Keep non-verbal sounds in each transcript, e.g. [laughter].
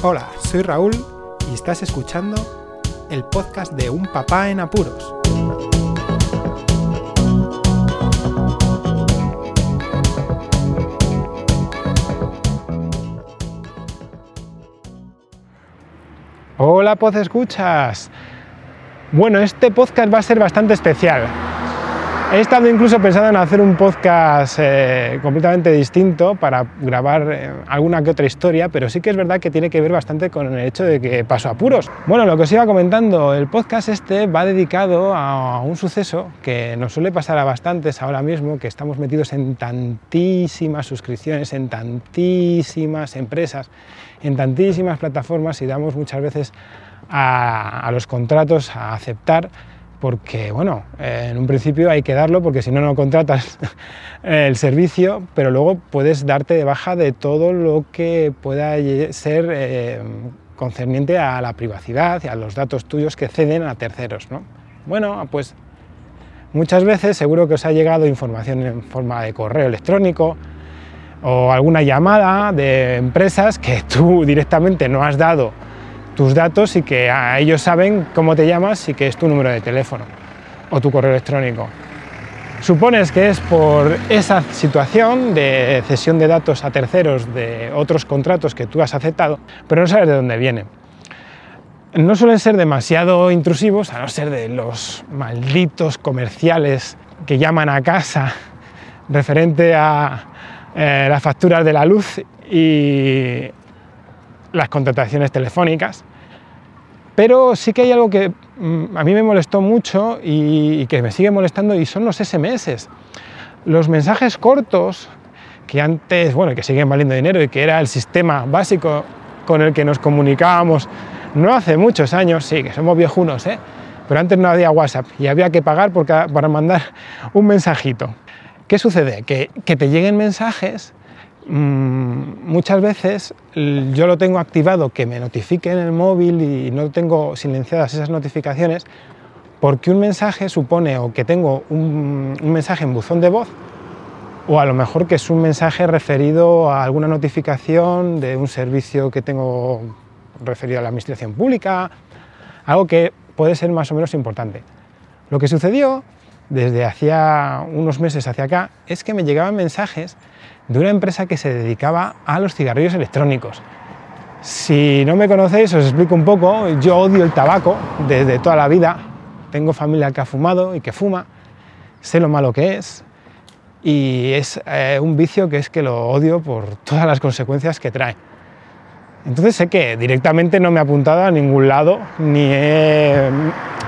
Hola, soy Raúl y estás escuchando el podcast de Un Papá en Apuros. Hola, Poz Escuchas. Bueno, este podcast va a ser bastante especial. He estado incluso pensando en hacer un podcast eh, completamente distinto para grabar eh, alguna que otra historia, pero sí que es verdad que tiene que ver bastante con el hecho de que paso apuros. Bueno, lo que os iba comentando, el podcast este va dedicado a un suceso que nos suele pasar a bastantes ahora mismo, que estamos metidos en tantísimas suscripciones, en tantísimas empresas, en tantísimas plataformas y damos muchas veces a, a los contratos a aceptar porque, bueno, en un principio hay que darlo porque si no, no contratas [laughs] el servicio, pero luego puedes darte de baja de todo lo que pueda ser eh, concerniente a la privacidad y a los datos tuyos que ceden a terceros. ¿no? Bueno, pues muchas veces seguro que os ha llegado información en forma de correo electrónico o alguna llamada de empresas que tú [laughs] directamente no has dado tus datos y que a ellos saben cómo te llamas y que es tu número de teléfono o tu correo electrónico. Supones que es por esa situación de cesión de datos a terceros de otros contratos que tú has aceptado, pero no sabes de dónde viene. No suelen ser demasiado intrusivos, a no ser de los malditos comerciales que llaman a casa referente a eh, las facturas de la luz y las contrataciones telefónicas, pero sí que hay algo que mm, a mí me molestó mucho y, que me sigue molestando y son los SMS. Los mensajes cortos que antes, bueno, que siguen valiendo dinero y que era el sistema básico con el que nos comunicábamos no hace muchos años, sí, que somos viejunos, ¿eh? pero antes no había WhatsApp y había que pagar para mandar un mensajito. ¿Qué sucede? Que, que te lleguen mensajes muchas veces yo lo tengo activado que me notifique en el móvil y no tengo silenciadas esas notificaciones porque un mensaje supone o que tengo un, mensaje en buzón de voz o a lo mejor que es un mensaje referido a alguna notificación de un servicio que tengo referido a la administración pública, algo que puede ser más o menos importante. Lo que sucedió desde hacía unos meses hacia acá es que me llegaban mensajes de una empresa que se dedicaba a los cigarrillos electrónicos. Si no me conocéis, os explico un poco. Yo odio el tabaco desde toda la vida. Tengo familia que ha fumado y que fuma. Sé lo malo que es. Y es eh, un vicio que es que lo odio por todas las consecuencias que trae. Entonces sé que directamente no me he apuntado a ningún lado, ni he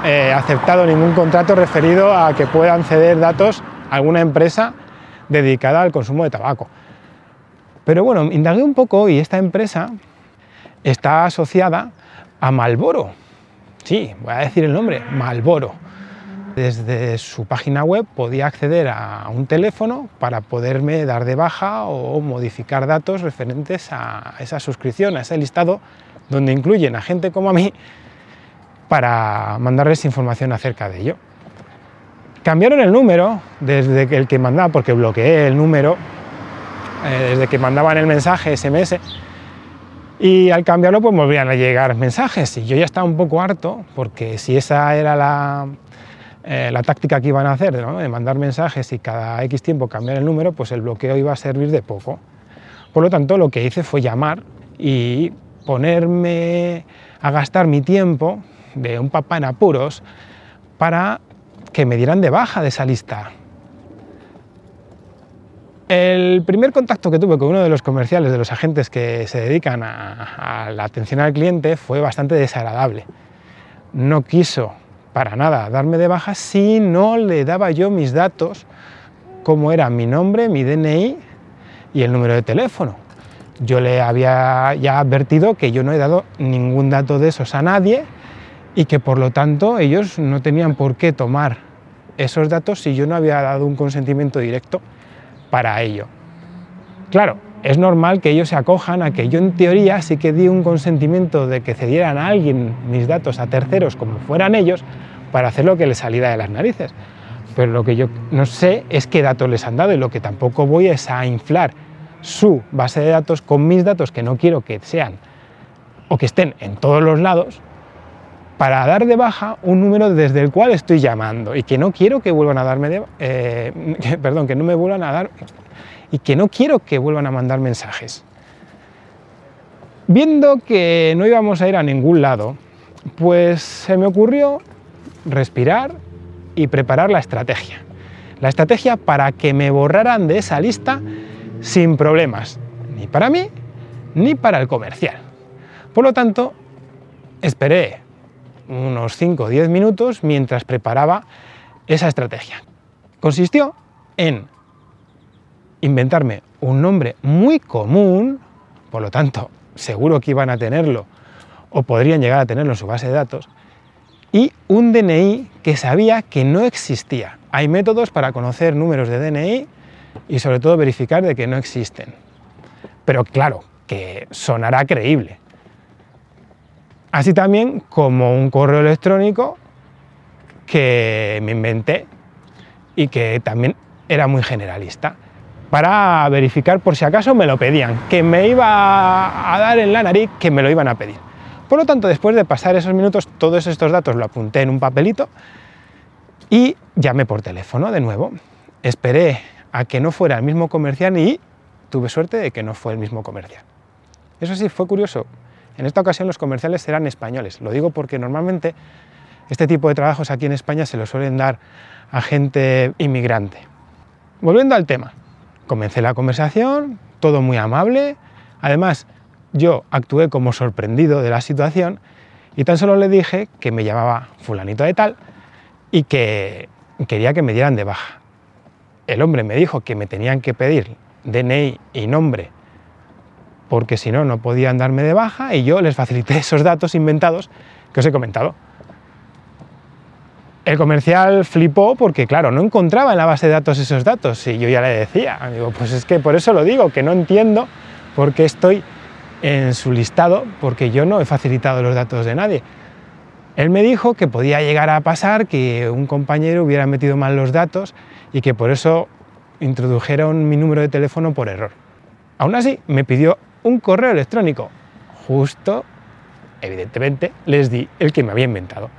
eh, aceptado ningún contrato referido a que puedan ceder datos a alguna empresa dedicada al consumo de tabaco. Pero bueno, indagué un poco y esta empresa está asociada a Malboro. Sí, voy a decir el nombre, Malboro. Desde su página web podía acceder a un teléfono para poderme dar de baja o modificar datos referentes a esa suscripción, a ese listado donde incluyen a gente como a mí para mandarles información acerca de ello. Cambiaron el número desde que el que mandaba, porque bloqueé el número, eh, desde que mandaban el mensaje SMS, y al cambiarlo pues volvían a llegar mensajes. Y yo ya estaba un poco harto, porque si esa era la, eh, la táctica que iban a hacer, de mandar mensajes y cada X tiempo cambiar el número, pues el bloqueo iba a servir de poco. Por lo tanto, lo que hice fue llamar y ponerme a gastar mi tiempo de un papá en apuros para que me dieran de baja de esa lista. El primer contacto que tuve con uno de los comerciales, de los agentes que se dedican a, la atención al cliente, fue bastante desagradable. No quiso para nada darme de baja si no le daba yo mis datos, como era mi nombre, mi DNI y el número de teléfono. Yo le había ya advertido que yo no he dado ningún dato de esos a nadie y que por lo tanto ellos no tenían por qué tomar esos datos si yo no había dado un consentimiento directo para ello. Claro, es normal que ellos se acojan a que yo en teoría sí que di un consentimiento de que cedieran a alguien mis datos a terceros como fueran ellos para hacer lo que les saliera de las narices. Pero lo que yo no sé es qué datos les han dado y lo que tampoco voy es a inflar su base de datos con mis datos que no quiero que sean o que estén en todos los lados para dar de baja un número desde el cual estoy llamando y que no quiero que vuelvan a darme de, eh, [laughs] perdón, que no me vuelvan a dar y que no quiero que vuelvan a mandar mensajes. Viendo que no íbamos a ir a ningún lado, pues se me ocurrió respirar y preparar la estrategia. La estrategia para que me borraran de esa lista sin problemas, ni para mí ni para el comercial. Por lo tanto, esperé unos 5 o 10 minutos mientras preparaba esa estrategia. Consistió en inventarme un nombre muy común, por lo tanto, seguro que iban a tenerlo o podrían llegar a tenerlo en su base de datos, y un DNI que sabía que no existía. Hay métodos para conocer números de DNI y sobre todo verificar de que no existen. Pero claro, que sonará creíble. Así también como un correo electrónico que me inventé y que también era muy generalista para verificar por si acaso me lo pedían, que me iba a dar en la nariz, que me lo iban a pedir. Por lo tanto, después de pasar esos minutos, todos estos datos lo apunté en un papelito y llamé por teléfono de nuevo. Esperé a que no fuera el mismo comercial y tuve suerte de que no fue el mismo comercial. Eso sí, fue curioso. En esta ocasión los comerciales eran españoles. Lo digo porque normalmente este tipo de trabajos aquí en España se lo suelen dar a gente inmigrante. Volviendo al tema, comencé la conversación, todo muy amable. Además, yo actué como sorprendido de la situación y tan solo le dije que me llamaba fulanito de tal y que quería que me dieran de baja. El hombre me dijo que me tenían que pedir DNI y nombre porque si no, no podían darme de baja y yo les facilité [laughs] esos datos inventados que os he comentado. El comercial flipó porque, claro, no encontraba en la base de datos esos datos y yo ya le decía, digo, pues es que por eso lo digo, que no entiendo por qué estoy en su listado, porque yo no he facilitado los datos de nadie. Él me dijo que podía llegar a pasar que un compañero hubiera metido mal los datos y que por eso introdujeron mi número de teléfono por error. Aún así, me pidió un correo electrónico. Justo, evidentemente, les di el que me había inventado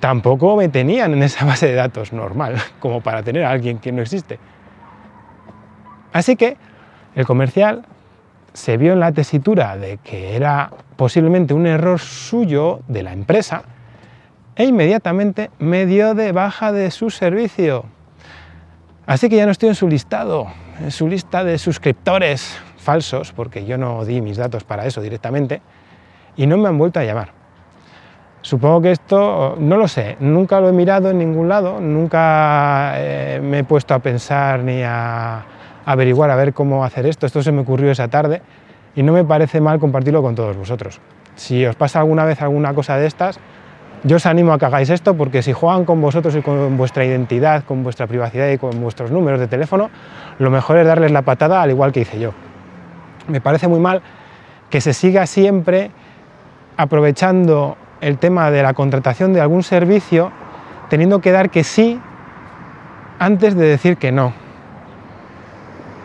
tampoco me tenían en esa base de datos normal, [laughs] como para tener a alguien que no existe. Así que el comercial se vio en la tesitura de que era posiblemente un error suyo de la empresa e inmediatamente me dio de baja de su servicio. Así que ya no estoy en su listado, en su lista de suscriptores falsos, porque yo no di mis datos para eso directamente, y no me han vuelto a llamar. Supongo que esto, no lo sé, nunca lo he mirado en ningún lado, nunca eh, me he puesto a pensar ni a, averiguar a ver cómo hacer esto. Esto se me ocurrió esa tarde y no me parece mal compartirlo con todos vosotros. Si os pasa alguna vez alguna cosa de estas, yo os animo a que hagáis esto porque si juegan con vosotros y con vuestra identidad, con vuestra privacidad y con vuestros números de teléfono, lo mejor es darles la patada al igual que hice yo. Me parece muy mal que se siga siempre aprovechando el tema de la contratación de algún servicio teniendo que dar que sí antes de decir que no.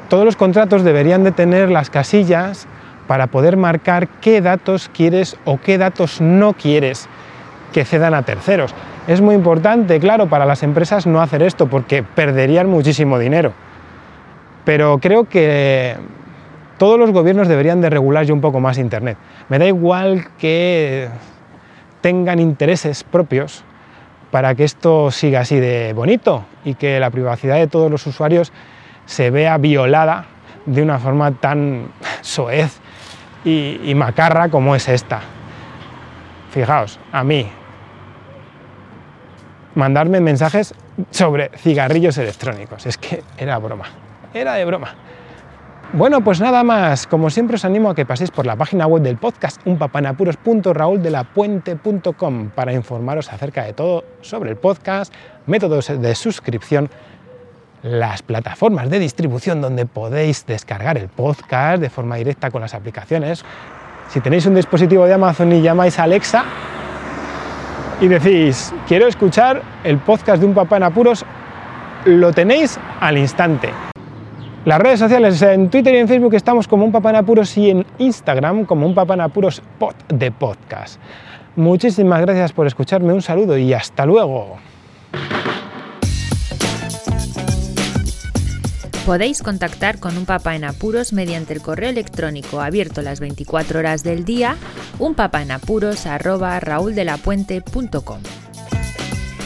Todos los contratos deberían de tener las casillas para poder marcar qué datos quieres o qué datos no quieres que cedan a terceros. Es muy importante, claro, para las empresas no hacer esto porque perderían muchísimo dinero. Pero creo que todos los gobiernos deberían de regular ya un poco más Internet. Me da igual que tengan intereses propios para que esto siga así de bonito y que la privacidad de todos los usuarios se vea violada de una forma tan soez y, macarra como es esta. Fijaos, a mí, mandarme mensajes sobre cigarrillos electrónicos, es que era broma, era de broma. Bueno, pues nada más. Como siempre os animo a que paséis por la página web del podcast unpapanapuros.raúldelapuente.com para informaros acerca de todo sobre el podcast, métodos de suscripción, las plataformas de distribución donde podéis descargar el podcast de forma directa con las aplicaciones. Si tenéis un dispositivo de Amazon y llamáis a Alexa y decís, quiero escuchar el podcast de un papá en apuros, lo tenéis al instante. Las redes sociales en Twitter y en Facebook estamos como un papá en apuros y en Instagram como un papá en apuros pod de podcast. Muchísimas gracias por escucharme, un saludo y hasta luego. Podéis contactar con un papá en apuros mediante el correo electrónico abierto las 24 horas del día, unpapaenapuros@rauldelapuente.com.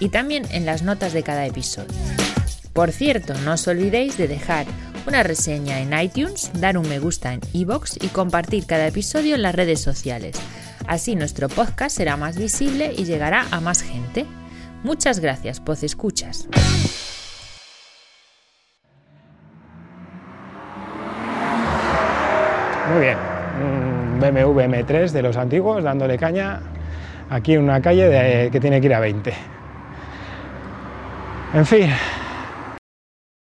y también en las notas de cada episodio. Por cierto, no os olvidéis de dejar una reseña en iTunes, dar un me gusta en iBox y compartir cada episodio en las redes sociales. Así nuestro podcast será más visible y llegará a más gente. Muchas gracias, Poz Escuchas. Muy bien, un BMW M3 de los antiguos dándole caña aquí en una calle que tiene que ir a 20. En fin,